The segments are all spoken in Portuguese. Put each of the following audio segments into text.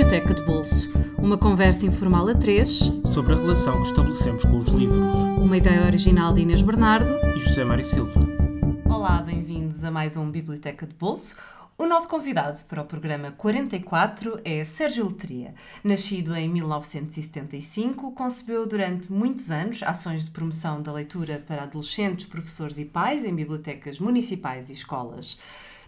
Biblioteca de Bolso, uma conversa informal a três sobre a relação que estabelecemos com os livros. Uma ideia original de Inês Bernardo e José Mário Silva. Olá, bem-vindos a mais um Biblioteca de Bolso. O nosso convidado para o programa 44 é Sérgio Letria. Nascido em 1975, concebeu durante muitos anos ações de promoção da leitura para adolescentes, professores e pais em bibliotecas municipais e escolas.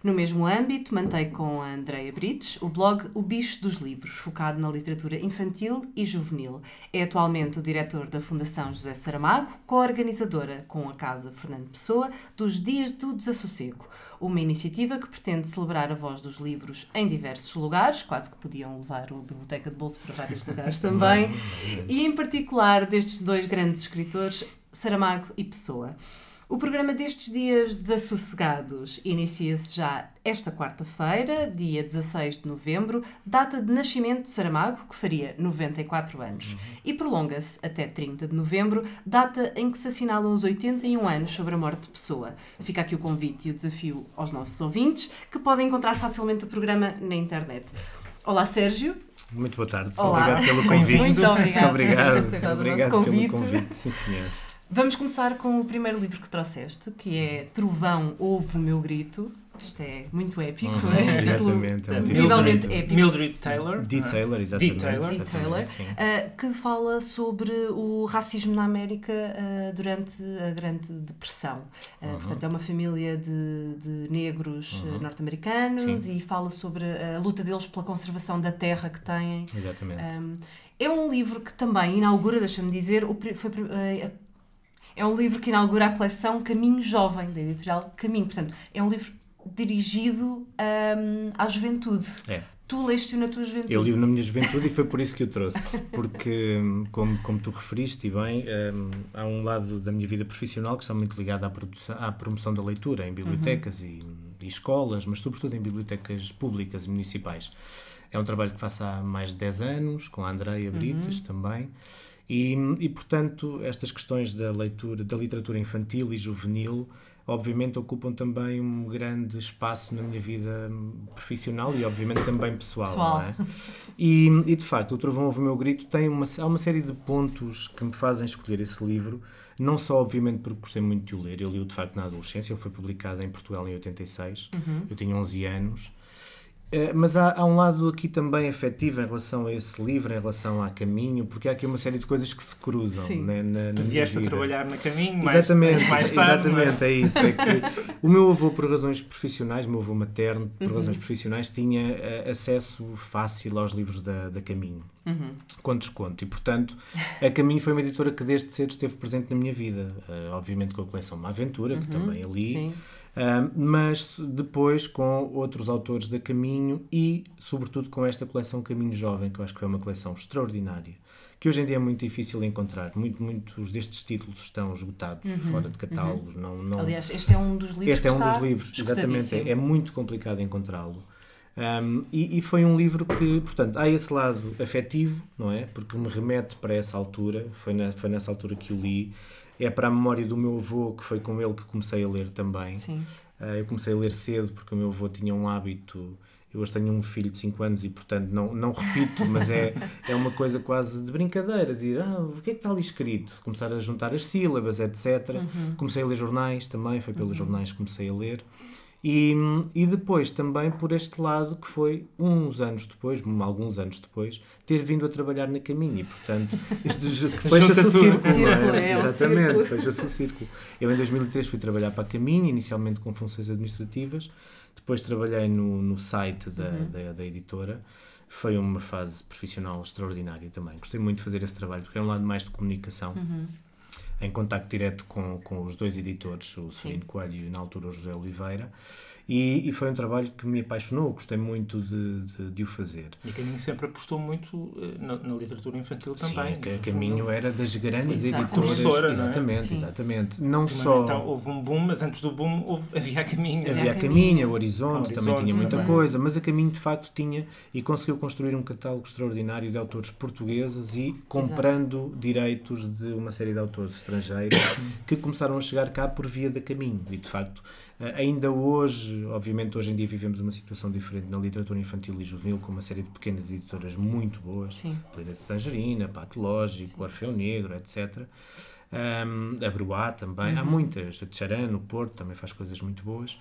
No mesmo âmbito, mantém com a Andrea Brites o blog O Bicho dos Livros, focado na literatura infantil e juvenil. É atualmente o diretor da Fundação José Saramago, co-organizadora com a Casa Fernando Pessoa dos Dias do Desassossego, uma iniciativa que pretende celebrar a voz dos livros em diversos lugares, quase que podiam levar a Biblioteca de Bolso para vários lugares também, e em particular destes dois grandes escritores, Saramago e Pessoa. O programa destes dias desassossegados inicia-se já esta quarta-feira, dia 16 de novembro, data de nascimento de Saramago, que faria 94 anos, uhum. e prolonga-se até 30 de novembro, data em que se assinalam os 81 anos sobre a morte de Pessoa. Fica aqui o convite e o desafio aos nossos ouvintes, que podem encontrar facilmente o programa na internet. Olá, Sérgio. Muito boa tarde. Olá. Obrigado pelo convite. Muito obrigado. Muito obrigado. Obrigado pelo convite. Sim, senhor. Vamos começar com o primeiro livro que trouxeste, que é Trovão, Ouve o Meu Grito. Isto é muito épico, uhum, este exatamente, título, é nivelmente épico. Mildred Taylor. D. Taylor, exatamente. D. Taylor, D. Taylor uh, que fala sobre o racismo na América uh, durante a Grande Depressão. Uh, uhum. Portanto, é uma família de, de negros uhum. norte-americanos e fala sobre a luta deles pela conservação da terra que têm. Exatamente. Um, é um livro que também inaugura, deixa-me dizer, foi é um livro que inaugura a coleção Caminho Jovem, da editorial Caminho. Portanto, é um livro dirigido um, à juventude. É. Tu leste-o na tua juventude? Eu li-o na minha juventude e foi por isso que o trouxe. Porque, hum, como, como tu referiste, e bem, um, há um lado da minha vida profissional que está muito ligado à, produção, à promoção da leitura em bibliotecas uhum. e, e, escolas, mas sobretudo em bibliotecas públicas e municipais. É um trabalho que faço há mais de 10 anos, com a Andreia Brites uhum. também. E, e, portanto, estas questões da leitura, da literatura infantil e juvenil, obviamente ocupam também um grande espaço na minha vida profissional e, obviamente, também pessoal. pessoal. É? E, e, de facto, o Trovão Ouve o Meu Grito tem uma, há uma série de pontos que me fazem escolher esse livro, não só, obviamente, porque gostei muito de o ler, eu li-o de facto na adolescência, ele foi publicado em Portugal em 86, uhum. eu tinha 11 anos. Eh, mas há, há, um lado aqui também afetivo em relação a esse livro, em relação a Caminho, porque há aqui uma série de coisas que se cruzam né, na, na tu vieste a trabalhar na Caminho exatamente, mais, mais tarde, Exatamente, é? é? isso. É que o meu avô, por razões profissionais, o meu avô materno, por uhum. razões profissionais, tinha uh, acesso fácil aos livros da, da Caminho, uhum. com desconto. E, portanto, a Caminho foi uma editora que desde cedo esteve presente na minha vida. Uh, obviamente com a coleção Uma Aventura, que uhum. também ali. Sim mas depois com outros autores da Caminho e, sobretudo, com esta coleção Caminho Jovem, que eu acho que é uma coleção extraordinária, que hoje em dia é muito difícil encontrar. Muito, muitos destes títulos estão esgotados, uhum, fora de catálogos. Uhum. Não, não... Aliás, este é um dos livros. Este é um dos livros, exatamente. É, é muito complicado encontrá-lo. Um, e, e, foi um livro que, portanto, há esse lado afetivo, não é? Porque me remete para essa altura, foi, na, foi nessa altura que o li é para a memória do meu avô, que foi com ele que comecei a ler também. Sim. Uh, eu comecei a ler cedo porque o meu avô tinha um hábito. Eu hoje tenho um filho de 5 anos e, portanto, não, não repito, mas é, é uma coisa quase de brincadeira, de ir, ah, o que é que está ali escrito? Começar a juntar as sílabas, etc. Uhum. Comecei a ler jornais também, foi pelos uhum. jornais que comecei a ler. E, e depois também por este lado que foi uns anos depois, alguns anos depois, ter vindo a trabalhar na Caminho e portanto fecha-se o círculo. É? É Exatamente, fecha-se o círculo. Eu em 2003 fui trabalhar para a Caminho, inicialmente com funções administrativas, depois trabalhei no, no site da, uhum. da, da editora foi uma fase profissional extraordinária também. Gostei muito de fazer esse trabalho, porque é um lado mais de comunicação. Uhum em contacto direto com, com os dois editores, o Celino Coelho e na altura o José Oliveira. E, e, foi um trabalho que me apaixonou, gostei muito de, de, de o fazer. E a Caminho sempre apostou muito eh, na, na literatura infantil Sim, também. Sim, a Caminho era das grandes editoras. É? exatamente, é? exatamente. Não só... Então, houve um boom, mas antes do boom houve, havia a Caminho. Havia a Caminho, o Horizonte, Horizonte também tinha muita também. coisa, mas a Caminho de facto tinha e conseguiu construir um catálogo extraordinário de autores portugueses e comprando Exato. direitos de uma série de autores estrangeiro que começaram a chegar cá por via da caminho. E de facto, ainda hoje, obviamente, hoje em dia vivemos uma situação diferente na literatura infantil e juvenil, com uma série de pequenas editoras muito boas, Sim. Planeta Tangerina, Patológico, Orfeu Negro, etc. Um, a Bruá também, Uhum. há muitas, a Tcharano, o Porto também faz coisas muito boas,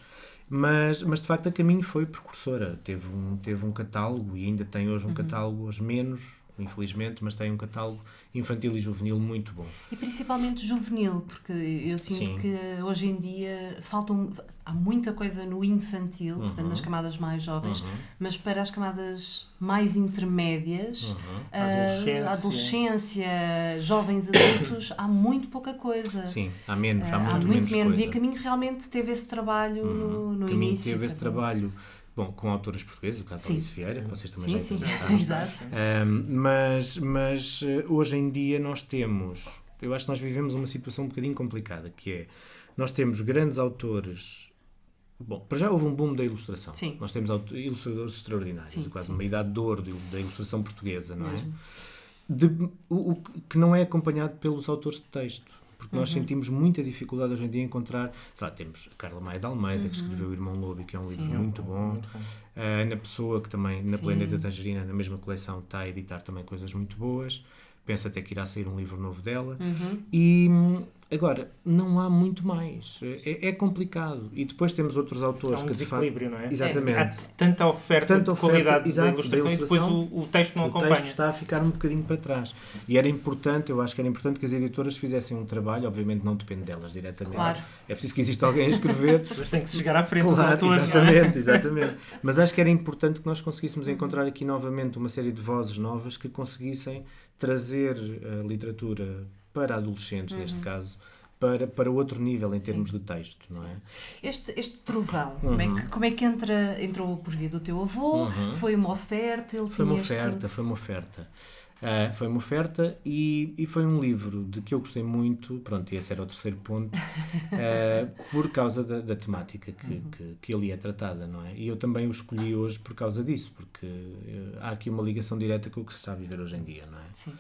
mas, mas de facto a Caminho foi precursora, teve um, teve um catálogo e ainda tem hoje um Uhum. catálogo, hoje menos, infelizmente, mas tem um catálogo infantil e juvenil muito bom. E principalmente juvenil, porque eu sinto Sim. que hoje em dia faltam, há muita coisa no infantil, Uhum. portanto, nas camadas mais jovens, mas para as camadas mais intermédias, Uhum. ah, Adolescência. adolescência, jovens adultos, há muito pouca coisa. Sim, há menos, há Ah, muito, há muito menos. coisa. E a Caminho realmente teve esse trabalho no, no Caminho início. teve esse portanto, trabalho, bom, com autores portugueses, o caso de Alice Vieira, que vocês também Sim, já sim, exato. Um, mas, mas eh, hoje em dia nós temos, eu acho que nós vivemos uma situação um bocadinho complicada, que é, nós temos grandes autores, bom, para já houve um boom da ilustração. Sim. Nós temos ilustradores extraordinários, Sim, quase sim. uma idade de ouro da ilustração portuguesa, não Mesmo. é? De, o, o que não é acompanhado pelos autores de texto. Porque Uhum. nós sentimos muita dificuldade hoje em dia em encontrar, sei lá, temos a Carla Maia de Almeida, Uhum. que escreveu O Irmão Lobo, que é um livro Sim. muito bom. Muito bom. A Ana Pessoa, que também na Sim. Planeta Tangerina, na mesma coleção, está a editar também coisas muito boas. Penso até que irá sair um livro novo dela. Uhum. E agora, não há muito mais. É, é complicado. E depois temos outros Há autores um que de facto. desequilíbrio, não é? Exatamente. Há tanta oferta Tanta de oferta, qualidade exato, da da ilustração, e depois ilustração. o, o texto não o acompanha. texto está a ficar um bocadinho para trás. E era importante, eu acho que era importante que as editoras fizessem um trabalho, obviamente não depende delas diretamente. Claro. É preciso que exista alguém a escrever. Depois tem que se chegar à frente dos Claro, autores, não é? exatamente, exatamente. Mas acho que era importante que nós conseguíssemos encontrar aqui novamente uma série de vozes novas que conseguissem trazer a literatura para adolescentes, neste Uhum. caso, para, para outro nível em termos de texto, não é? Este, este trovão, como, é Uhum. que, como é que entra, entrou por via do teu avô? Foi uma oferta? Ele Foi uma tinha este- oferta, foi uma oferta. Ah, foi uma oferta e, e foi um livro de que eu gostei muito, pronto, e esse era o terceiro ponto, ah, por causa da, da temática que, Uhum. que, que ali é tratada, não é? E eu também o escolhi hoje por causa disso, porque eh, há aqui uma ligação direta com o que se está a viver hoje em dia, não é? Sim.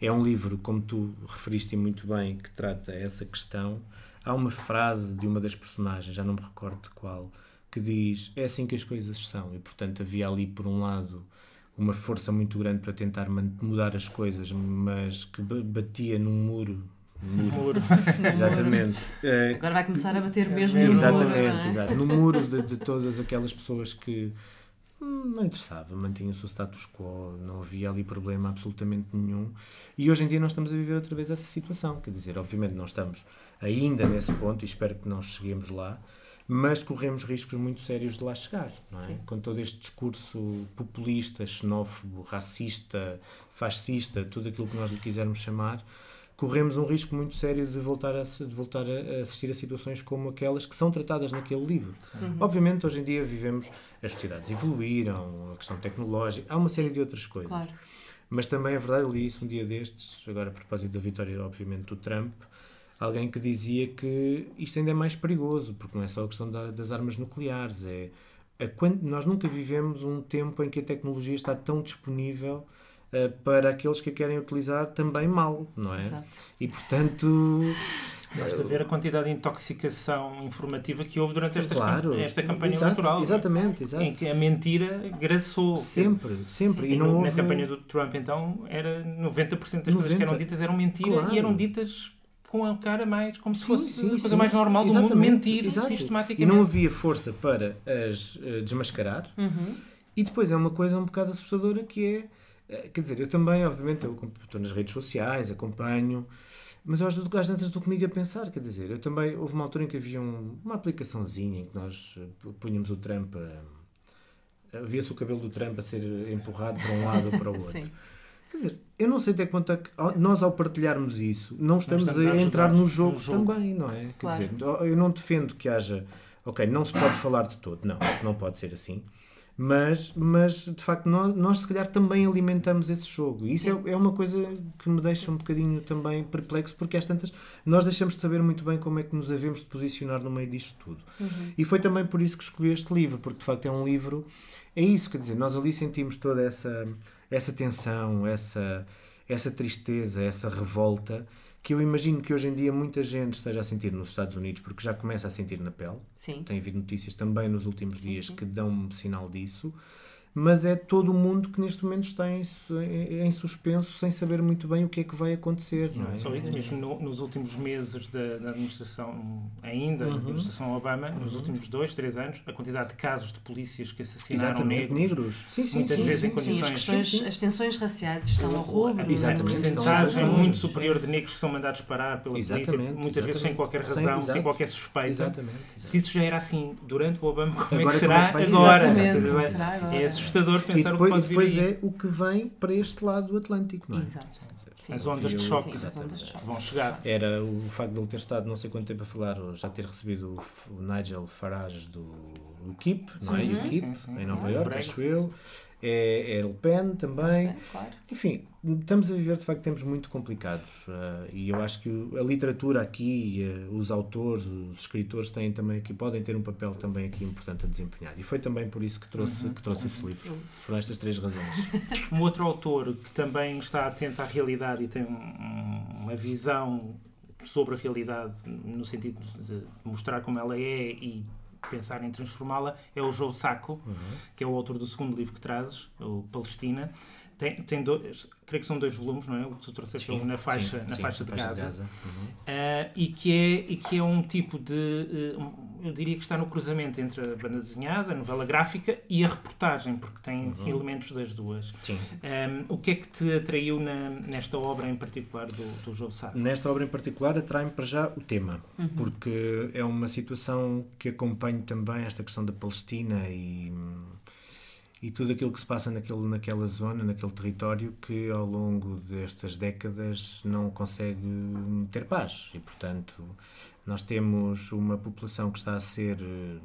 É um livro, como tu referiste muito bem, que trata essa questão. Há uma frase de uma das personagens, já não me recordo de qual, que diz: É assim que as coisas são. E portanto havia ali, por um lado, uma força muito grande para tentar mudar as coisas, mas que ba- batia num muro. Muro. Muro. Exatamente. Eh, Agora vai começar a bater É mesmo mesmo. no muro, Exatamente, não é? exato. No muro de, de todas aquelas pessoas que não interessava, mantinham o seu status quo, não havia ali problema absolutamente nenhum. E hoje em dia nós estamos a viver outra vez essa situação. Quer dizer, obviamente não estamos ainda nesse ponto e espero que não cheguemos lá, mas corremos riscos muito sérios de lá chegar, não é? Sim. Com todo este discurso populista, xenófobo, racista, fascista, tudo aquilo que nós lhe quisermos chamar, corremos um risco muito sério de voltar a, de voltar a assistir a situações como aquelas que são tratadas naquele livro. Obviamente, hoje em dia vivemos, as sociedades evoluíram, a questão tecnológica, há uma série de outras coisas. Claro. Mas também é verdade, li isso um dia destes, agora a propósito da vitória, obviamente, do Trump, alguém que dizia que isto ainda é mais perigoso, porque não é só a questão da- das armas nucleares, é a nós nunca vivemos um tempo em que a tecnologia está tão disponível para aqueles que a querem utilizar também mal, não é? Exato. E portanto, Basta ver a quantidade de intoxicação informativa que houve durante Sim, estas claro. cam- esta campanha Exato, eleitoral. é? Exatamente, exato. Em que a mentira graçou. Sempre, sempre. E E não no- houve... Na campanha do Trump, então, era 90% das coisas que 90. eram ditas eram mentira Claro. e eram ditas com a cara mais, como se Sim, fosse sim, a coisa sim. mais normal do mundo, mentir exato. sistematicamente. E não havia força para as eh, desmascarar. Uhum. E depois é uma coisa um bocado assustadora que é. Eh, Quer dizer, eu também, obviamente, eu estou nas redes sociais, acompanho, mas eu às vezes às vezes estou comigo a pensar, quer dizer, eu também, houve uma altura em que havia um- uma aplicaçãozinha em que nós eh, punhamos o Trump a. Havia-se o cabelo do Trump a ser empurrado para um lado ou para o outro. Sim. Quer dizer, eu não sei até quanto é que nós, ao partilharmos isso, não estamos, estamos a a, entrar no jogo, no jogo. também, não é? Quer Claro. dizer, eu não defendo que haja. Ok, não se pode falar de todo, não, isso não pode ser assim. Mas, mas de facto, nós, nós se calhar também alimentamos esse jogo. E isso é, é uma coisa que me deixa um bocadinho também perplexo, porque às tantas nós deixamos de saber muito bem como é que nos havemos de posicionar no meio disto tudo. E foi também por isso que escolhi este livro, porque de facto é um livro. É isso, quer dizer, nós ali sentimos toda essa, essa tensão, essa, essa tristeza, essa revolta que eu imagino que hoje em dia muita gente esteja a sentir nos Estados Unidos, porque já começa a sentir na pele. Sim. Tem havido notícias também nos últimos dias que dão sinal disso. Mas é todo o mundo que neste momento está em, em- em suspenso, sem saber muito bem o que é que vai acontecer. Não é? Só isso mesmo, no- nos últimos meses da, da administração, ainda, Uhum. da administração Obama, nos últimos dois, três anos, a quantidade de casos de polícias que assassinaram Exatamente, negros, negros. Sim, sim, muitas sim, vezes sim, em sim. Sim, as, condições- questões, Sim, sim. as tensões raciais estão ao rubro. Exatamente, a ao muito superior de negros que são mandados parar pela polícia, Exatamente, muitas vezes sem exatamente. qualquer Sem- razão, sem, exato. qualquer suspeita. Exatamente. Se isso já era assim durante o Obama, como é que Agora, como será é que vai ser? agora? Exatamente, como dizer, será agora? É assustador E pensar o que depois, e pode vir depois aí. é o que vem para este lado do Atlântico, não é? Exato. Sim. As ondas de choque choque. vão chegar. Era o facto de ele ter estado não sei quanto tempo a falar, ou já ter recebido o, Nigel Farage do UKIP, não é? Sim, UKIP, sim, sim. em Nova Iorque, acho eu. É, é Le Pen também. Claro. Enfim, estamos a viver de facto tempos muito complicados ah, e eu acho que a literatura aqui, ah, os autores, os escritores têm também aqui, podem ter um papel também aqui importante a desempenhar. E foi também por isso que trouxe, que trouxe esse livro. Foram estas três razões. Um outro autor que também está atento à realidade e tem um- um- uma visão sobre a realidade no sentido de mostrar como ela é e pensar em transformá-la é o Joe Sacco, que é o autor do segundo livro que trazes, o Palestina. Tem, tem dois, creio que são dois volumes, não é? O que tu trouxeste Sim, na faixa, sim, na sim, faixa de Gaza. Uhum. Uh, e, que é, e que é um tipo de. uh, eu diria que está no cruzamento entre a banda desenhada, a novela gráfica e a reportagem, porque tem Uhum. elementos das duas. Sim. Um, o que é que te atraiu na- nesta obra em particular do, do Joe Sacco? Nesta obra em particular atrai-me para já o tema, Uhum. porque é uma situação que acompanho também esta questão da Palestina e, e tudo aquilo que se passa naquele, naquela zona, naquele território que ao longo destas décadas não consegue ter paz e portanto nós temos uma população que está a ser eh,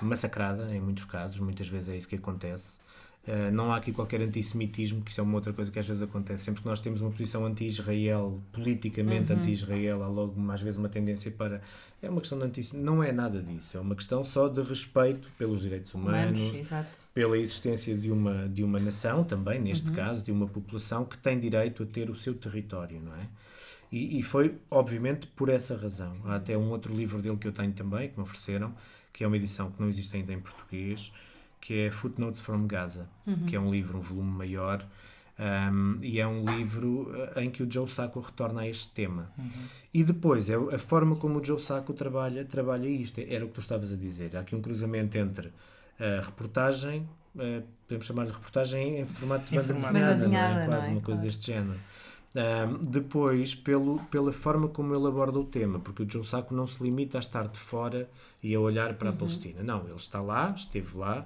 massacrada em muitos casos, muitas vezes é isso que acontece. Uh, não há aqui qualquer antissemitismo, que isso é uma outra coisa que às vezes acontece. Sempre que nós temos uma posição anti-Israel, politicamente anti-Israel, há logo às vezes uma tendência para. É uma questão de antissemitismo. Não é nada disso. É uma questão só de respeito pelos direitos humanos, Humanos, pela existência de uma, de uma nação também, neste caso, de uma população que tem direito a ter o seu território, não é? E, e foi, obviamente, por essa razão. Há até um outro livro dele que eu tenho também, que me ofereceram, que é uma edição que não existe ainda em português, que é Footnotes from Gaza, que é um livro, um volume maior, um, e é um livro uh, em que o Joe Sacco retorna a este tema. E depois, é a forma como o Joe Sacco trabalha, trabalha isto. Era o que tu estavas a dizer. Há aqui um cruzamento entre a reportagem, uh, podemos chamar de reportagem em formato de banda desenhada, é? desenhada, quase não é? uma coisa Claro. deste género. Um, depois, pelo, pela forma como ele aborda o tema, porque o Joe Sacco não se limita a estar de fora e a olhar para Uhum. a Palestina. Não, ele está lá, esteve lá.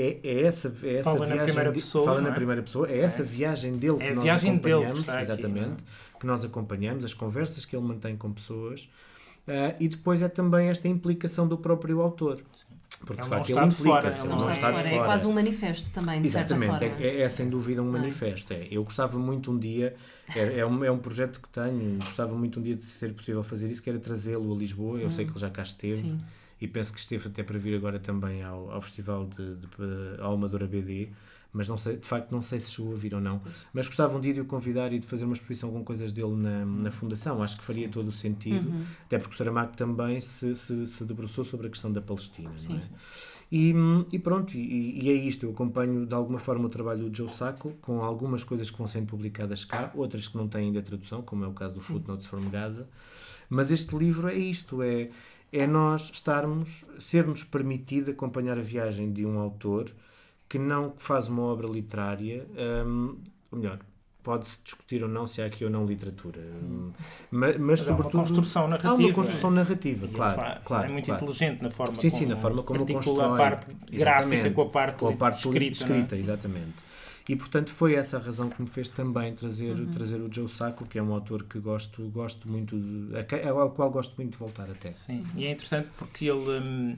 É, é essa, é essa Fala na viagem. primeira de- pessoa, fala não na é? primeira pessoa. É essa viagem dele É que a nós viagem dele que acompanhamos. está aqui, exatamente. Que nós acompanhamos, as conversas que ele mantém com pessoas. Ah, e depois é também esta implicação do próprio autor. Porque de facto ele implica-se, ele Não está de fora. fora. É quase um manifesto também, de certa Exatamente, forma. é, é sem dúvida um é? manifesto. É. Eu gostava muito um dia, é, é, um, é um projeto que tenho, gostava muito um dia de ser possível fazer isso, que era trazê-lo a Lisboa. Eu sei que ele já cá esteve Sim. E penso que esteve até para vir agora também ao, ao Festival de, de, de ao Amadora BD. Mas não sei, de facto não sei se chegou a vir ou não. Mas gostava um dia de o convidar e de fazer uma exposição com coisas dele na, na Fundação. Acho que faria todo o sentido. Uhum. Até porque o Saramago também se, se, se debruçou sobre a questão da Palestina. Sim. Não é? E, e pronto, e, e é isto. Eu acompanho de alguma forma o trabalho do Joe Sacco, com algumas coisas que vão sendo publicadas cá, outras que não têm ainda tradução, como é o caso do Footnotes from Gaza. Mas este livro é isto: é, é nós estarmos, sermos permitido acompanhar a viagem de um autor que não faz uma obra literária, hum, ou melhor. Pode-se discutir ou não se há aqui ou não literatura, Hum, mas, mas, Mas há uma sobretudo construção há narrativa. uma construção narrativa, ele claro, fa- claro, é muito claro. inteligente na forma Sim, como sim, na forma como constrói. a parte gráfica com a parte, com a parte escrita. é? escrita, exatamente. E portanto foi essa a razão que me fez também trazer, Uhum. trazer o Joe Sacco, que é um autor que gosto, gosto muito, de, ao qual gosto muito de voltar até. Sim, e é interessante porque ele hum,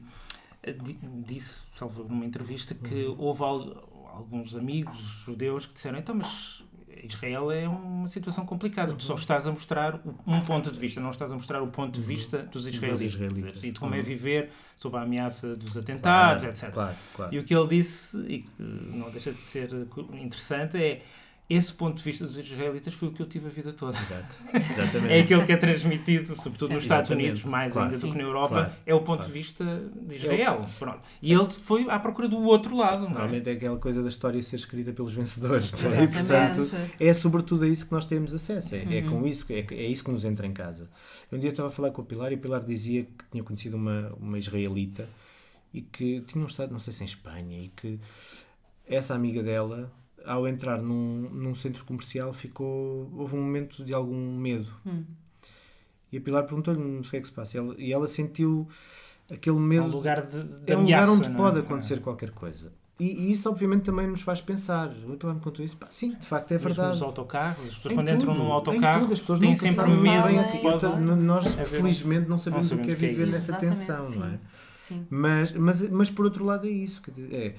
di- disse, salvo numa entrevista, que Uhum. houve al- alguns amigos judeus que disseram então, mas Israel é uma situação complicada, tu só Uhum. estás a mostrar um ponto de vista, não estás a mostrar o ponto de vista dos israelitas, israelitas. e de como é Uhum. viver sob a ameaça dos atentados, etc. Claro, claro. E o que ele disse, e que não deixa de ser interessante, é esse ponto de vista dos israelitas foi o que eu tive a vida toda. Exato. Exatamente. É aquele que é transmitido, sobretudo nos Estados Exatamente. Unidos, mais Claro. ainda do que na Europa, Claro. é o ponto Claro. de vista de Israel. Pronto. E ele foi à procura do outro lado, não é? Normalmente é aquela coisa da história ser escrita pelos vencedores. é? Exatamente. E, portanto, é sobretudo a isso que nós temos acesso. É, é Uhum. com isso, que- é, é isso que nos entra em casa. Um dia eu estava a falar com o Pilar e o Pilar dizia que tinha conhecido uma, uma israelita e que tinha um estado, não sei se em Espanha, e que essa amiga dela, ao entrar num, num centro comercial, ficou. houve um momento de algum medo. Hum. E a Pilar perguntou-lhe o que é que se passa. E ela, e ela sentiu aquele É medo um lugar de, de é um lugar ameaça, onde não é? pode acontecer qualquer coisa. E, e isso, obviamente, também nos faz pensar. O Pilar me contou isso. Pá, sim, de facto, é Mesmo verdade. nos autocarros, as pessoas Em quando entram tudo, num em autocarro tudo, as pessoas têm nunca sempre sabem medo bem que assim. pode n- nós, um- felizmente, não sabemos não o que é sabemos o que é viver isso. nessa Exatamente, tensão, não é? sim. Sim. Mas, mas, mas, por outro lado, é isso. dizer, É,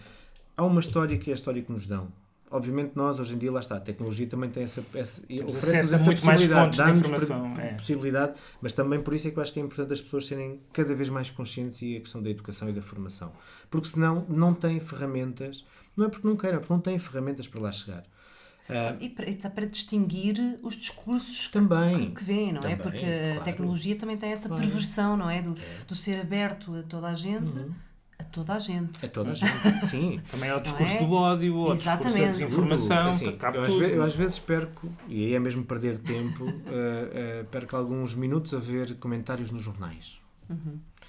há uma história que é a história que nos dão. Obviamente, nós, hoje em dia, lá está, a tecnologia também tem essa. essa oferece-nos essa muito possibilidade, dá-nos é. possibilidade, mas também por isso é que eu acho que é importante as pessoas serem cada vez mais conscientes e a questão da educação e da formação. Porque senão não têm ferramentas, não é porque não queiram, é porque não têm ferramentas para lá chegar. Ah, E para, tá para distinguir os discursos que- Também. que, que vêm, não é? Também, Porque claro. a tecnologia também tem essa Claro. perversão, não é? Do, do ser aberto a toda a gente, a toda a gente. é toda a gente, sim. Também é o discurso é? do ódio, o discurso da Exatamente. desinformação, Assim, eu, às tudo. ve- eu às vezes perco, e aí é mesmo perder tempo, ah, ah, perco alguns minutos a ver comentários nos jornais.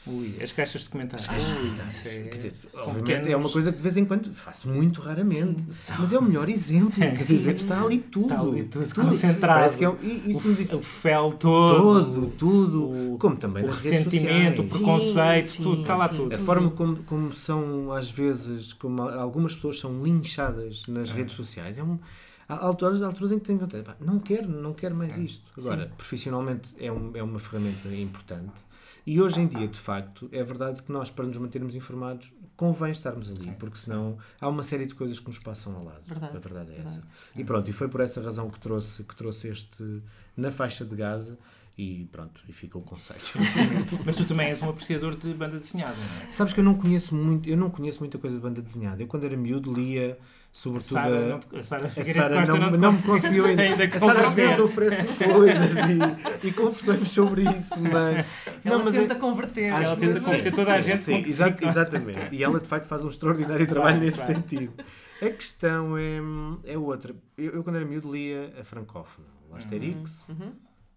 Ui, as caixas de comentários. As caixas de comentários. é- Quer dizer, obviamente pequenos- é uma coisa que de vez em quando faço muito raramente, Sim. mas é o melhor exemplo. Quer Sim. dizer, está ali tudo. Está ali tudo concentrado. Parece que é, isso o, disse o fel todo, todo, tudo, o- como também o nas redes ressentimento, o sociais. preconceito, Sim, tudo, sim, está lá sim. tudo. A forma como, como são, às vezes, como algumas pessoas são linchadas nas redes sociais, é um. Há alturas, alturas em que tenho vontade, não quero, não quero mais isto. Agora, profissionalmente é, um, é uma ferramenta importante e hoje em dia, de facto, é verdade que nós, para nos mantermos informados, convém estarmos ali, porque senão há uma série de coisas que nos passam ao lado. Verdade, a verdade é verdade. essa. E pronto, e foi por essa razão que trouxe, que trouxe este na faixa de Gaza e pronto, e fica o conselho. Mas tu também és um apreciador de banda desenhada, não é? Sabes que eu não conheço muito, eu não conheço muita coisa de banda desenhada. Eu quando era miúdo lia sobretudo Sara, a, não Sara a Sara não, te não me conseguiu ainda. ainda a Sara às vezes oferece coisas e, e conversamos sobre isso, mas Ela não, mas tenta é- converter. Ela tenta vezes- convencer toda a sim, gente sim, exa- sim. exatamente. E ela de facto faz um extraordinário Claro, trabalho nesse claro. sentido. A questão é, é outra. Eu, eu, quando era miúdo lia a francófona, o Asterix, Uhum.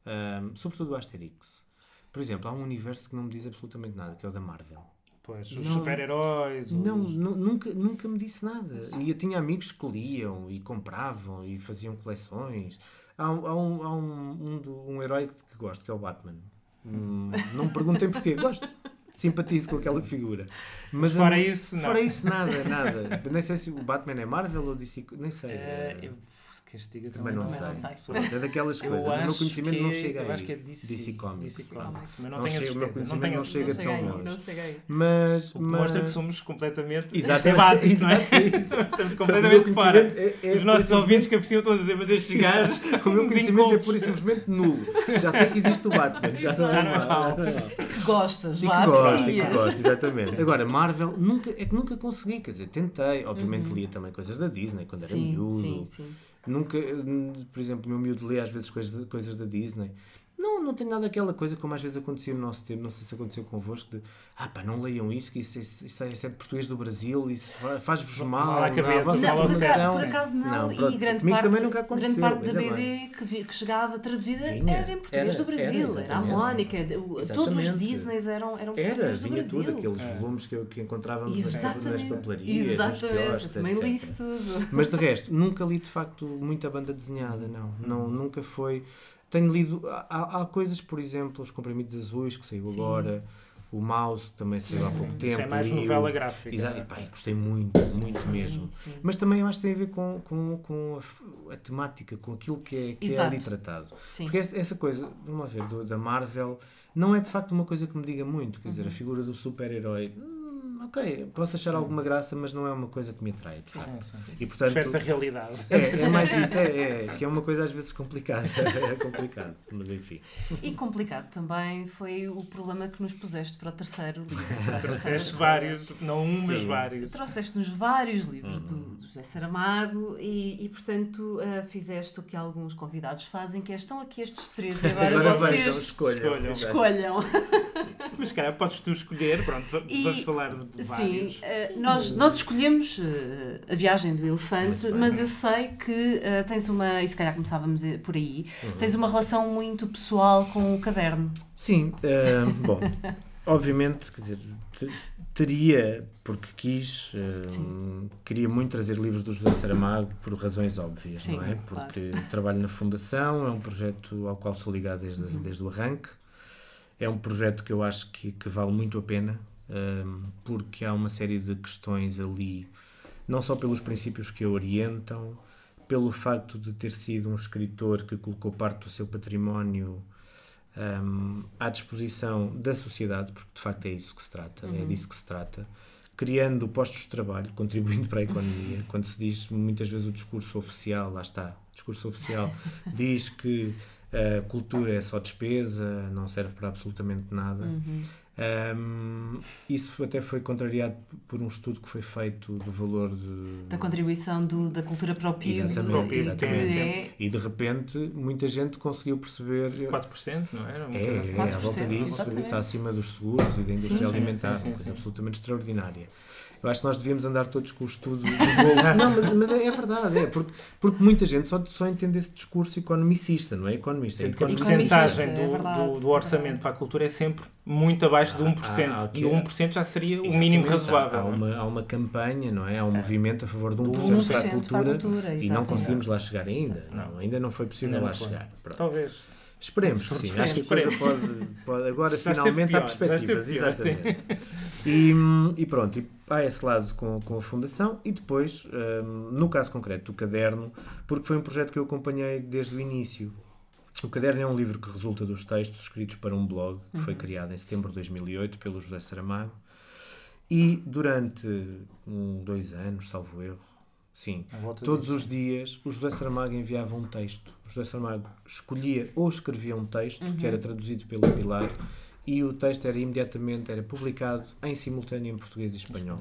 Ahm, sobretudo o Asterix. Por exemplo, há um universo que não me diz absolutamente nada, que é o da Marvel. Pois, os Não. super-heróis. Não, os- nu- nunca, nunca me disse nada. E eu tinha amigos que liam e compravam e faziam coleções. Há, um, há, um, há um, um, um herói que gosto, que é o Batman. Hum, não me perguntem porquê, gosto. Simpatizo com aquela figura. Mas Fora hum, isso, não. Fora isso, nada, nada. Nem sei se o Batman é Marvel ou DC, nem sei. Eh, eu, que diga, Também não, Também sei. não sei. É daquelas Eu coisas. O meu conhecimento que não chega eu aí. acho que é DC, Comics. DC. Comics, mas não, Não tenho a chega- o meu. Não conhecimento a não chega tão longe. não chega aí. Mas, mas... que somos completamente. Isto é básico, não é? exato, é isso. Estamos completamente fora. é- é Os nossos ouvintes que apreciam todos a dizer, mas estes gajos. O meu conhecimento é pura e simplesmente nulo. Já sei que existe o Batman, já não é não mal. não. Que gostas, E que gosto, e que gosto, exatamente. Agora, Marvel, nunca, é que nunca consegui, quer dizer, tentei. Obviamente lia também coisas da Disney quando era miúdo. sim, sim. Nunca, hum, por exemplo, o meu miúdo lê às vezes coisas, coisas da Disney. Não, não tem nada aquela coisa como às vezes acontecia no nosso tempo, não sei se aconteceu convosco, de ah pá, não leiam isso, que isso, isso, isso é, isso é de português do Brasil, isso fa- faz-vos mal, cabeça, a vossa mal Não, ao por, acaso, não, Não, e pronto, grande parte, também nunca grande aconteceu, parte da BD que, vi- que chegava traduzida Vinha, era em português era- do Brasil, era, era, a. Mónica, todos os. Disneys eram, eram Era, português do vinha Brasil. tudo, aqueles É. volumes que, que encontrávamos nas, nas Exatamente, papelarias, nos exatamente, também li isso tudo. Mas de resto, nunca li de facto muita banda desenhada, não. não nunca foi. Tenho lido. Há, há coisas, por exemplo, os comprimidos azuis que saiu Sim. agora, o Mouse que também saiu há pouco Isso tempo. é mais o- novela gráfica. Exato, é? e pá, gostei muito, muito mesmo. Sim, sim. Mas também eu acho que tem a ver com, com, com a, a temática, com aquilo que é, que é ali tratado. Sim. Porque essa, essa coisa, vamos lá ver, do- da Marvel, não é de facto uma coisa que me diga muito. Quer Uhum. dizer, a figura do super-herói. Ok, posso achar alguma graça, mas não é uma coisa que me atrai, de facto. Sim, sim. E portanto, a realidade. é, é mais isso, é, é, que é uma coisa às vezes complicada, é complicado, mas enfim. E complicado também foi o problema que nos puseste para o terceiro livro. Trouxeste vários, não um, mas vários. Trouxeste-nos vários livros do, do José Saramago e, e, portanto, ah, fizeste o que alguns convidados fazem, que é estão aqui estes três e agora, Agora vocês vejam, escolham. escolham. escolham. Mas, cara, podes tu escolher. Pronto, va- E- vamos falar de Sim, vários. eh, nós, nós escolhemos eh, a viagem do elefante, mas eu sei que eh, tens uma, e se calhar começávamos por aí, tens uma relação muito pessoal com o caderno. Sim, bom, obviamente, quer dizer, te- teria, porque quis, Sim. queria muito trazer livros do José Saramago por razões óbvias, Sim, não é? claro. Porque trabalho na Fundação, é um projeto ao qual estou ligado desde, Uhum. desde o arranque, é um projeto que eu acho que, que vale muito a pena, ah, porque há uma série de questões ali, não só pelos princípios que a orientam, pelo facto de ter sido um escritor que colocou parte do seu património um, à disposição da sociedade, porque de facto é isso que se trata, é disso que se trata, criando postos de trabalho, contribuindo para a economia. Quando se diz muitas vezes o discurso oficial, lá está, o discurso oficial diz que a cultura é só despesa, não serve para absolutamente nada. Um, isso até foi contrariado por um estudo que foi feito do valor de, Da contribuição do- da cultura para o PIB. Exatamente, que exatamente. é- E de repente muita gente conseguiu perceber 4%, não era? Uma é, assim. é, à volta 4%, disso, exatamente. está acima dos seguros e da indústria sim, alimentar, sim, sim, uma coisa sim. absolutamente extraordinária. Eu acho que nós devíamos andar todos com o estudo do Wolf. Não, mas, mas é, é verdade, é, porque, porque muita gente só, só entende esse discurso economicista, não é economista. É Sendo que a porcentagem é do, do, do é orçamento verdade. para a cultura é sempre muito abaixo de 1%. há- há aqui- e o 1% já seria o mínimo razoável. Há, há não é? uma, há uma campanha, não é? Há um movimento a favor de 1% Do para a 1% para a cultura, cultura, e não conseguimos lá chegar ainda. Não. Não, ainda não foi possível Ainda lá não foi. chegar. Pronto. Talvez. Esperemos que sim. Acho que a coisa pode, pode agora Já finalmente há pior, já perspectivas. pior, Exatamente. E, e pronto, e há esse lado com, com a Fundação e depois, hum, no caso concreto do caderno, porque foi um projeto que eu acompanhei desde o início. O caderno é um livro que resulta dos textos escritos para um blog que foi criado em setembro de 2008 pelo José Saramago e durante um, dois anos, salvo erro, sim, Todos disso. os dias o José Saramago enviava um texto. O José Saramago escolhia ou escrevia um texto que era traduzido pelo Pilar e o texto era imediatamente era publicado em simultâneo em português e espanhol.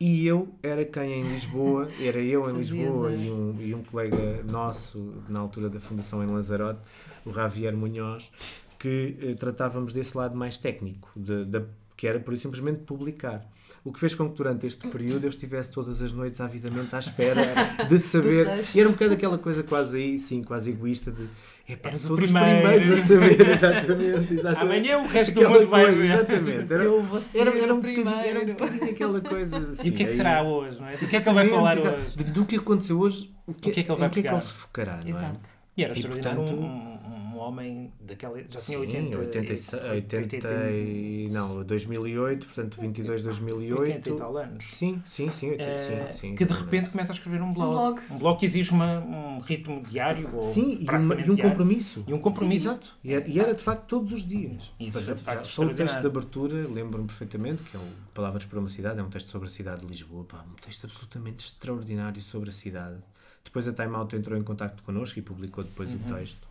E eu era quem em Lisboa, era eu em Lisboa a- e um, e um colega nosso na altura da Fundação em Lanzarote, o Javier Munhoz, que eh, tratávamos desse lado mais técnico, de, da- que era por isso simplesmente publicar. O que fez com que durante este período eu estivesse todas as noites avidamente à espera de saber. E era um bocado aquela coisa quase aí, sim, quase egoísta de. Epá, Eras o sou dos primeiro." primeiros a saber, exatamente, exatamente. Amanhã o resto do Aquela mundo vai coisa, ver. Exatamente. Era, eu vou ser era, era, um o bocadinho, era um primeiro. bocadinho aquela coisa. Assim, E o que é que aí- será hoje, não é? Do que é que ele vai falar exato. hoje? Do que aconteceu hoje, o que, O que é que ele vai em que é que ele se focará, não é? Exato. E era E, portanto- um homem daquela. Já tinha Sim, 80, 86, 80, 80, e- não, 2008, portanto 22, 2008. 80 e tal anos. Sim, sim, sim, 80, Eh, sim, sim, que de repente começa a escrever um blog. blog. blog que exige uma, um ritmo diário. Ou Sim, e, uma- e um compromisso. E um compromisso. Sim, exato. E era, e era, de facto todos os dias. Isso é de facto só o texto de abertura, lembro-me perfeitamente, que é o Palavras para uma Cidade, é um texto sobre a cidade de Lisboa. Pá, um texto absolutamente extraordinário sobre a cidade. Depois a Time Out entrou em contato connosco e publicou depois Uhum. o texto.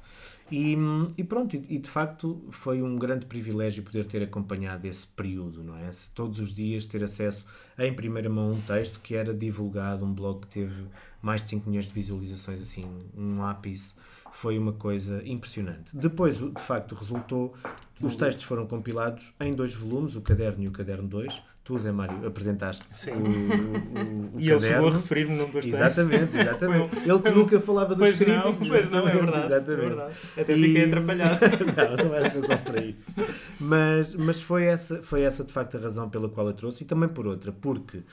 E, e pronto, e, de facto foi um grande privilégio poder ter acompanhado esse período, não é? Todos os dias ter acesso em primeira mão a um texto que era divulgado, um blog que teve mais de 5 milhões de visualizações, assim, um ápice, foi uma coisa impressionante. Depois, de facto, resultou, os textos foram compilados em dois volumes, o Caderno e o Caderno 2. Tu, Zé Mário, apresentaste Sim. o, o, o E ele chegou a caderno. referir-me num dos Exatamente, exatamente. Foi Ele que nunca falava dos Pois não, críticos. não, é exatamente, verdade. exatamente. É verdade. Até E- fiquei atrapalhado. não, não era razão para isso. Mas, mas foi, essa, foi essa de facto a razão pela qual eu trouxe e também por outra, porque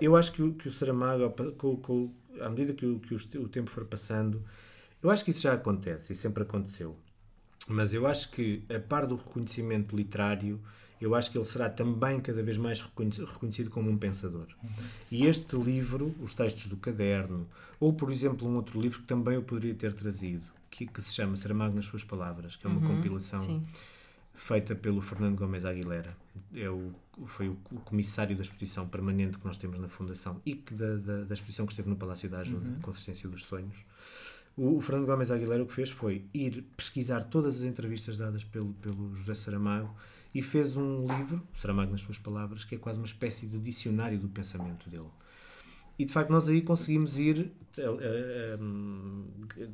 eu acho que o, que o Saramago, com, com, à medida que, o, que o, o tempo for passando, eu acho que isso já acontece e sempre aconteceu. Mas eu acho que, a par do reconhecimento literário, eu acho que ele será também cada vez mais reconhe- reconhecido como um pensador. E este livro, os textos do caderno, ou por exemplo um outro livro que também eu poderia ter trazido, que, que se chama Saramago nas suas palavras, que é uma compilação Sim. feita pelo Fernando Gomes Aguilera. É o, foi o, o comissário da exposição permanente que nós temos na Fundação e que da, da, da exposição que esteve no Palácio da Ajuda, uhum. Consistência dos Sonhos. O, o, Fernando Gomes Aguilera o que fez foi ir pesquisar todas as entrevistas dadas pelo, pelo José Saramago e fez um livro, Saramago nas suas palavras, que é quase uma espécie de dicionário do pensamento dele. E de facto nós aí conseguimos ir, eh,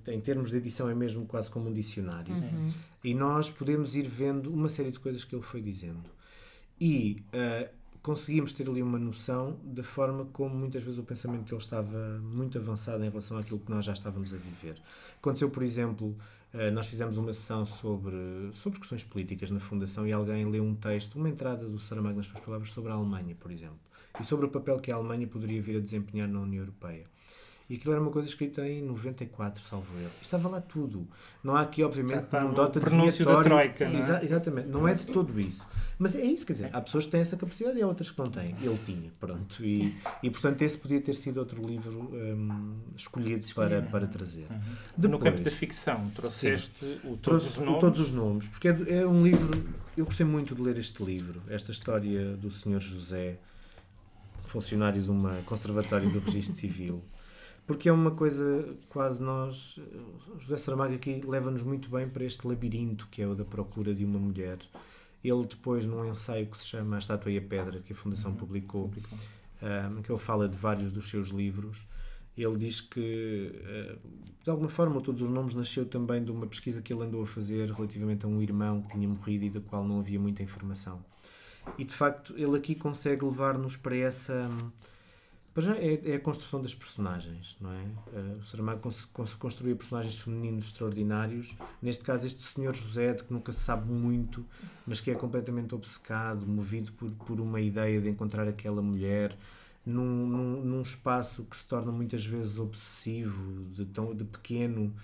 eh, em termos de edição é mesmo quase como um dicionário. Uhum. E nós podemos ir vendo uma série de coisas que ele foi dizendo. E uh, conseguimos ter ali uma noção da forma como muitas vezes o pensamento dele estava muito avançado em relação àquilo que nós já estávamos a viver. Aconteceu, por exemplo, uh, nós fizemos uma sessão sobre, sobre questões políticas na Fundação e alguém leu um texto, uma entrada do Saramago nas suas palavras sobre a Alemanha, por exemplo e sobre o papel que a Alemanha poderia vir a desempenhar na União Europeia. E aquilo era uma coisa escrita em 94, salvo erro. Estava lá tudo. Não há aqui, obviamente, um dota de vinhetório. Troika, não é? Exa exatamente. Não é de todo isso. Mas é isso, quer dizer, há pessoas que têm essa capacidade e há outras que não têm. Ele tinha, pronto. E, e portanto, esse podia ter sido outro livro um, escolhido para, para trazer. Uhum. Depois, no campo da ficção, trouxeste sim, o Todos os Nomes. Todos os Nomes, porque é, é um livro... Eu gostei muito de ler este livro, esta história do Senhor José, funcionário de uma conservatório do registro civil. Porque é uma coisa quase nós. José Saramago aqui leva-nos muito bem para este labirinto que é o da procura de uma mulher. Ele, depois, num ensaio que se chama A Estátua e a Pedra, que a Fundação uhum. publicou, publicou. Um, que ele fala de vários dos seus livros, ele diz que, de alguma forma, Todos os Nomes nasceu também de uma pesquisa que ele andou a fazer relativamente a um irmão que tinha morrido e da qual não havia muita informação. E de facto, ele aqui consegue levar-nos para essa. Já é, é, a construção das personagens, não é? Uh, o Saramago cons cons construiu personagens femininos extraordinários. Neste caso, este senhor José, de que nunca se sabe muito, mas que é completamente obcecado, movido por, por uma ideia de encontrar aquela mulher num, num, num espaço que se torna muitas vezes obsessivo, de, tão, de pequeno.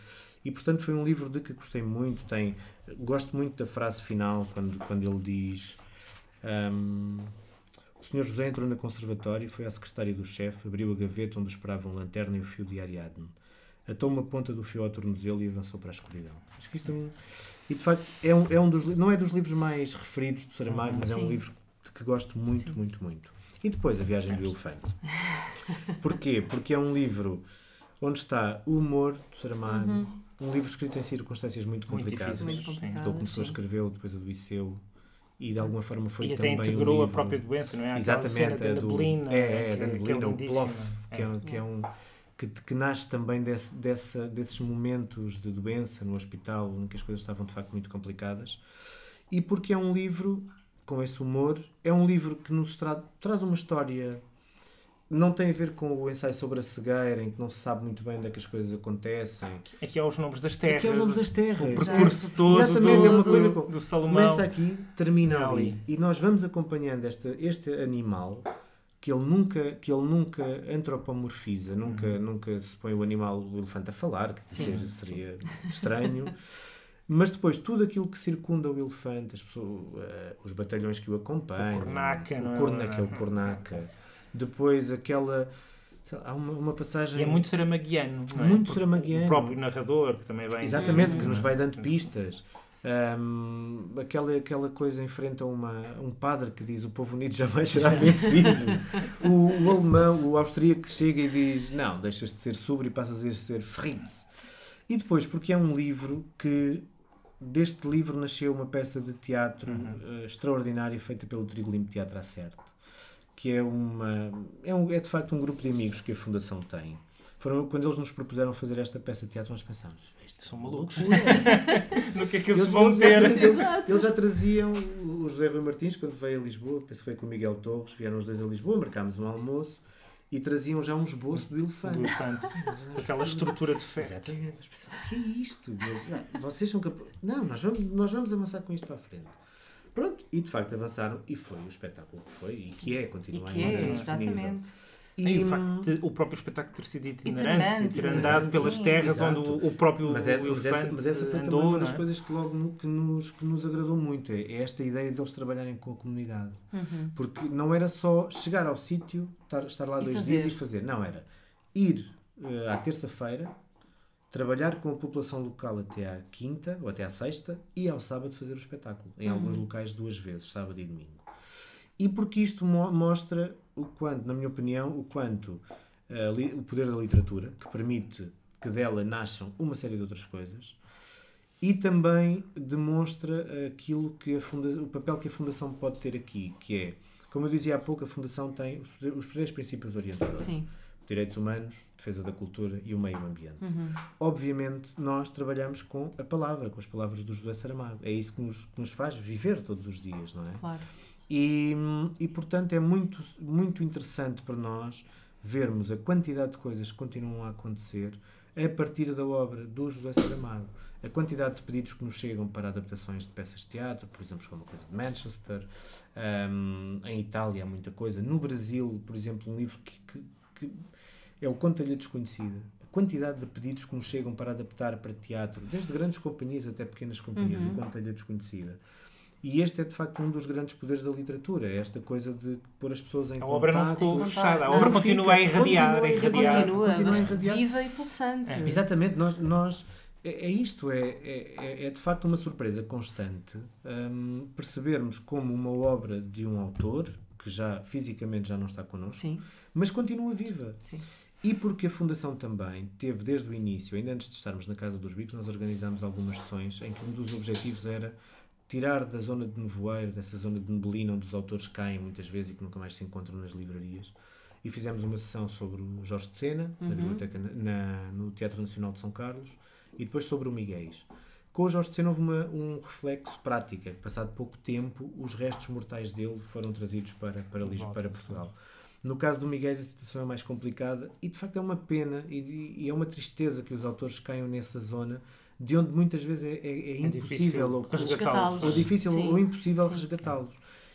E portanto, foi um livro de que gostei muito. Tem, gosto muito da frase final, quando, quando ele diz um, o Sr. José entrou na conservatória e foi à secretária do chefe, abriu a gaveta onde esperavam lanterna e o fio de Ariadne. Atou uma ponta do fio ao tornozelo e avançou para a escuridão. Acho que isto é um, E de facto, é um, é um dos, não é dos livros mais referidos do Saramago, mas Sim. é um livro que gosto muito, Sim. muito, muito. E depois A Viagem do Elefante. Porquê? Porque é um livro onde está o humor do Saramago, uhum. um livro escrito em circunstâncias muito complicadas. Muito, muito complicadas. Ele começou sim. a escrevê-lo, depois adoeceu, e de alguma forma foi e também. Até integrou um a própria doença, não é? Exatamente, a do. Neblina, é, é, da neblina, o plof, que é, que é um. Que, que, nasce também desse, dessa, desses momentos de doença no hospital, em que as coisas estavam de facto muito complicadas, e porque é um livro com esse humor, é um livro que nos tra traz uma história não tem a ver com o ensaio sobre a cegueira, em que não se sabe muito bem onde é que as coisas acontecem. Aqui há os nomes das terras. Aqui há os nomes das terras. O percurso todo Exatamente, do, é uma coisa com, do Salomão. Começa aqui, termina ali. ali. E nós vamos acompanhando este, este animal que ele nunca que ele nunca antropomorfiza, nunca, uhum. nunca se põe o animal, o elefante a falar, que sim, seria sim. estranho. Mas depois, tudo aquilo que circunda o elefante, as pessoas, uh, os batalhões que o acompanham, o cornaca, o, não é? corna, aquele cornaca, depois aquela. Há uma, uma passagem. E é muito saramaguiano. É? Muito saramaguiano. O próprio narrador, que também vem. Exatamente, que nos vai dando pistas. Um, aquela, aquela coisa enfrenta uma, um padre que diz o povo unido jamais será vencido. o, o alemão, o austríaco que chega e diz não, deixas de ser sobre e passas a ser Fritz. E depois, porque é um livro que deste livro nasceu uma peça de teatro uhum. uh, extraordinária feita pelo Trigo Limpo Teatro Acerto que é uma é, um, é de facto um grupo de amigos que a Fundação tem. Foram, quando eles nos propuseram fazer esta peça de teatro, nós pensámos, isto são malucos. no que é que eles, eles vão ter? Eles, eles, já traziam o José Rui Martins, quando veio a Lisboa, penso que foi com o Miguel Torres, vieram os dois a Lisboa, marcámos um almoço e traziam já um esboço do elefante. Do elefante. Aquela estrutura de fé. Exatamente. Nós pensamos, o que é isto? Mas, vocês são capazes. Não, nós vamos, nós vamos avançar com isto para a frente. Pronto, e de facto avançaram e foi o espetáculo que foi e que é, continua e que é, exatamente. E, e o facto de o próprio espetáculo ter sido itinerante, ter andado pelas terras Exato. onde o, próprio mas essa, mas essa, mas essa foi andou, também uma das é? coisas que logo no, que, nos, que nos agradou muito, é, é esta ideia de eles trabalharem com a comunidade. Uhum. Porque não era só chegar ao sítio, estar, estar lá e dois fazer. dias e fazer. Não, era ir uh, à terça-feira trabalhar com a população local até à quinta ou até à sexta e ao sábado fazer o espetáculo. Em alguns locais duas vezes, sábado e domingo. E porque isto mo mostra o quanto, na minha opinião, o quanto uh, o poder da literatura, que permite que dela nasçam uma série de outras coisas, e também demonstra aquilo que o papel que a Fundação pode ter aqui, que é, como eu dizia há pouco, a Fundação tem os, os três princípios orientadores. Sim. Direitos humanos, defesa da cultura e o meio ambiente. Uhum. Obviamente, nós trabalhamos com a palavra, com as palavras do José Saramago. É isso que nos, que nos faz viver todos os dias, não é? Claro. E, e, portanto, é muito, muito interessante para nós vermos a quantidade de coisas que continuam a acontecer a partir da obra do José Saramago. A quantidade de pedidos que nos chegam para adaptações de peças de teatro, por exemplo, como a coisa de Manchester, um, em Itália há muita coisa, no Brasil, por exemplo, um livro que, que, que é o Conta-lhe Desconhecida. A quantidade de pedidos que nos chegam para adaptar para teatro, desde grandes companhias até pequenas companhias, uhum. o Conta-lhe Desconhecida. E este é de facto um dos grandes poderes da literatura, é esta coisa de pôr as pessoas em A obra não ficou fechada, a obra continua a irradiar, continua, irradiar. Continua, continua a irradiar. viva e pulsante. É. Exatamente, nós, nós é, é isto, é, é, é, de facto uma surpresa constante um, percebermos como uma obra de um autor, que já fisicamente já não está connosco, Sim. mas continua viva. Sim. E porque a Fundação também teve desde o início, ainda antes de estarmos na Casa dos Bicos, nós organizámos algumas sessões em que um dos objetivos era tirar da zona de nevoeiro, dessa zona de neblina onde os autores caem muitas vezes e que nunca mais se encontram nas livrarias. E fizemos uma sessão sobre o Jorge de Sena, uhum. na biblioteca, na, no Teatro Nacional de São Carlos, e depois sobre o Miguel. Com o Jorge de Sena houve uma, um reflexo prático. Passado pouco tempo, os restos mortais dele foram trazidos para, para, Lisboa, para Portugal. No caso do Miguel, a situação é mais complicada e, de facto, é uma pena e, e é uma tristeza que os autores caiam nessa zona de onde muitas vezes é, é, é impossível ou, resgatá-los. ou difícil Sim. ou impossível resgatá-los.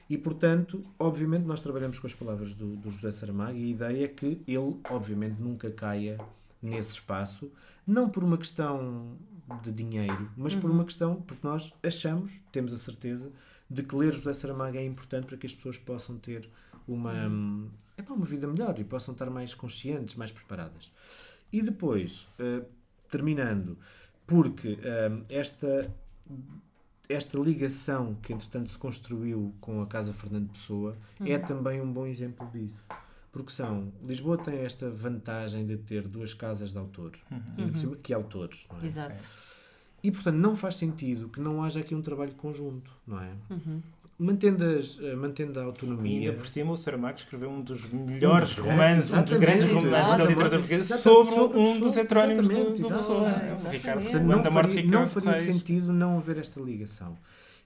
E, portanto, obviamente, nós trabalhamos com as palavras do, do José Saramago e a ideia é que ele, obviamente, nunca caia nesse espaço, não por uma questão de dinheiro, mas uhum. por uma questão, porque nós achamos, temos a certeza, de que ler José Saramago é importante para que as pessoas possam ter uma, uhum. é uma vida melhor e possam estar mais conscientes, mais preparadas. E depois, uh, terminando, porque um, esta, esta ligação que entretanto se construiu com a Casa Fernando Pessoa é uhum. é também um bom exemplo disso. Porque são, Lisboa tem esta vantagem de ter duas casas de autores, uhum. que autores, não é? Exato. E portanto não faz sentido que não haja aqui um trabalho conjunto, não é? Uhum mantendo, as, eh, mantendo a autonomia. E ainda por cima o Saramago escreveu um dos melhores um romances, um dos grandes romances da literatura portuguesa sobre, um dos heterónimos do, do Pessoa, não faria, não faria sentido não haver esta ligação.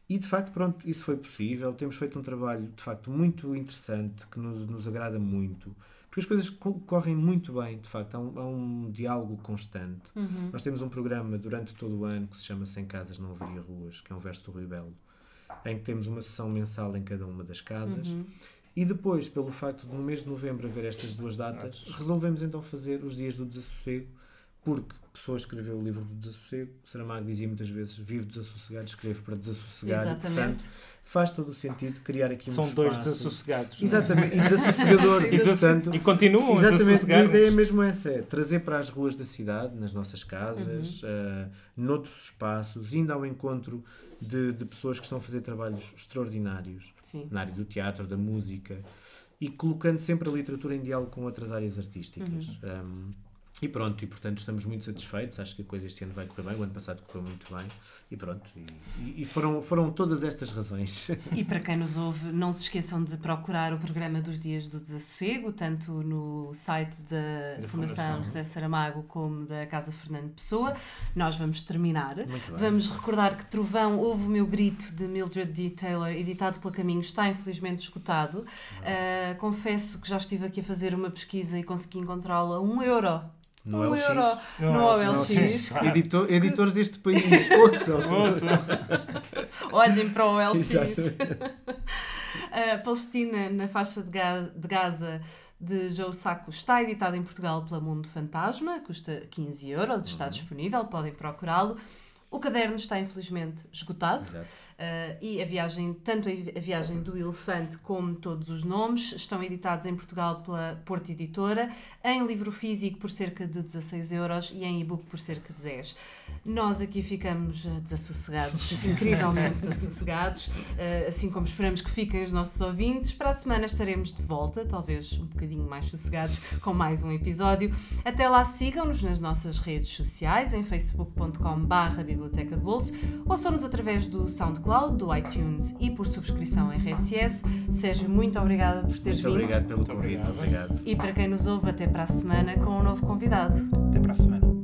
E de facto, pronto, isso foi possível. Temos feito um trabalho de facto muito interessante que nos, nos agrada muito. Porque as coisas correm muito bem, de facto, há um, há um diálogo constante. Uhum. Nós temos um programa durante todo o ano que se chama Sem Casas Não Haveria Ruas, que é um verso do Rui Belo em que temos uma sessão mensal em cada uma das casas. Uhum. E depois, pelo facto de no mês de novembro haver estas duas datas, resolvemos então fazer os dias do desassossego, porque pessoa escreveu o livro do desassossego, Saramago dizia muitas vezes, vivo desassossegado, escrevo para desassossegar, Exatamente. e portanto faz todo o sentido criar aqui um São espaço... dois desassossegados. É? Exatamente, e desassossegadores, e portanto... E continuam Exatamente, a, a ideia é mesmo essa, é trazer para as ruas da cidade, nas nossas casas, uhum. uh, noutros espaços, indo ao encontro de, de pessoas que estão a fazer trabalhos extraordinários Sim. na área do teatro, da música, e colocando sempre a literatura em diálogo com outras áreas artísticas. Uhum. Um, e pronto, e portanto estamos muito satisfeitos. Acho que a coisa este ano vai correr bem. O ano passado correu muito bem. E pronto. E, e foram, foram todas estas razões. E para quem nos ouve, não se esqueçam de procurar o programa dos Dias do Desassossego, tanto no site da, da Fundação, Fundação José Saramago como da Casa Fernando Pessoa. Nós vamos terminar. Vamos recordar que Trovão, Houve o Meu Grito, de Mildred D. Taylor, editado pela Caminho, está infelizmente esgotado. Uh, confesso que já estive aqui a fazer uma pesquisa e consegui encontrá-lo a 1 um euro no um LX. Euro. No, no OLX. Editor, editores deste país, ouçam. Olhem para o OLX. a Palestina na faixa de, Gaza de Joe Sacco está editado em Portugal pela Mundo Fantasma, custa 15 euros, está uhum. disponível, podem procurá-lo. O caderno está infelizmente esgotado Exato. Uh, e a viagem, tanto a viagem do Elefante como todos os nomes, estão editados em Portugal pela Porto Editora, em livro físico por cerca de 16 euros e em e-book por cerca de 10. Nós aqui ficamos uh, desassossegados, incrivelmente desassossegados, uh, assim como esperamos que fiquem os nossos ouvintes. Para a semana estaremos de volta, talvez um bocadinho mais sossegados, com mais um episódio. Até lá, sigam-nos nas nossas redes sociais, em facebook.com.br Biblioteca de Bolso, ouçam-nos através do SoundCloud, do iTunes e por subscrição RSS. Sérgio, muito obrigada por teres Muito vindo. obrigado pelo Muito convite. obrigado. obrigado. E para quem nos ouve, até para a semana com um novo convidado. Até para a semana.